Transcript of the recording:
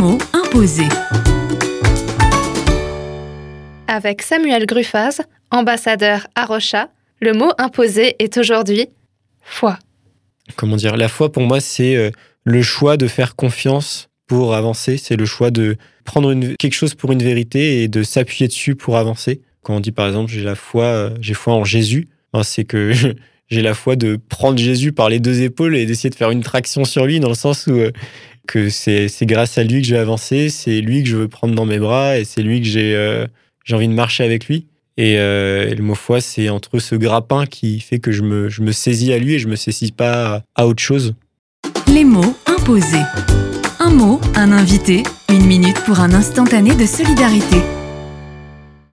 mots imposés. Avec Samuel Gruffaz, ambassadeur à Rocha, le mot imposé est aujourd'hui foi. Comment dire La foi, pour moi, c'est euh, le choix de faire confiance pour avancer. C'est le choix de prendre une- quelque chose pour une vérité et de s'appuyer dessus pour avancer. Quand on dit, par exemple, j'ai la foi, euh, j'ai foi en Jésus, ben, c'est que j'ai la foi de prendre Jésus par les deux épaules et d'essayer de faire une traction sur lui, dans le sens où euh, c'est grâce à lui que je vais avancer, c'est lui que je veux prendre dans mes bras et c'est lui que j'ai euh, envie de marcher avec lui. Et, euh, et le mot foi, c'est entre ce grappin qui fait que je me, je saisis à lui et je me saisis pas à autre chose. Les mots imposés. Un mot, un invité, une minute pour un instantané de solidarité.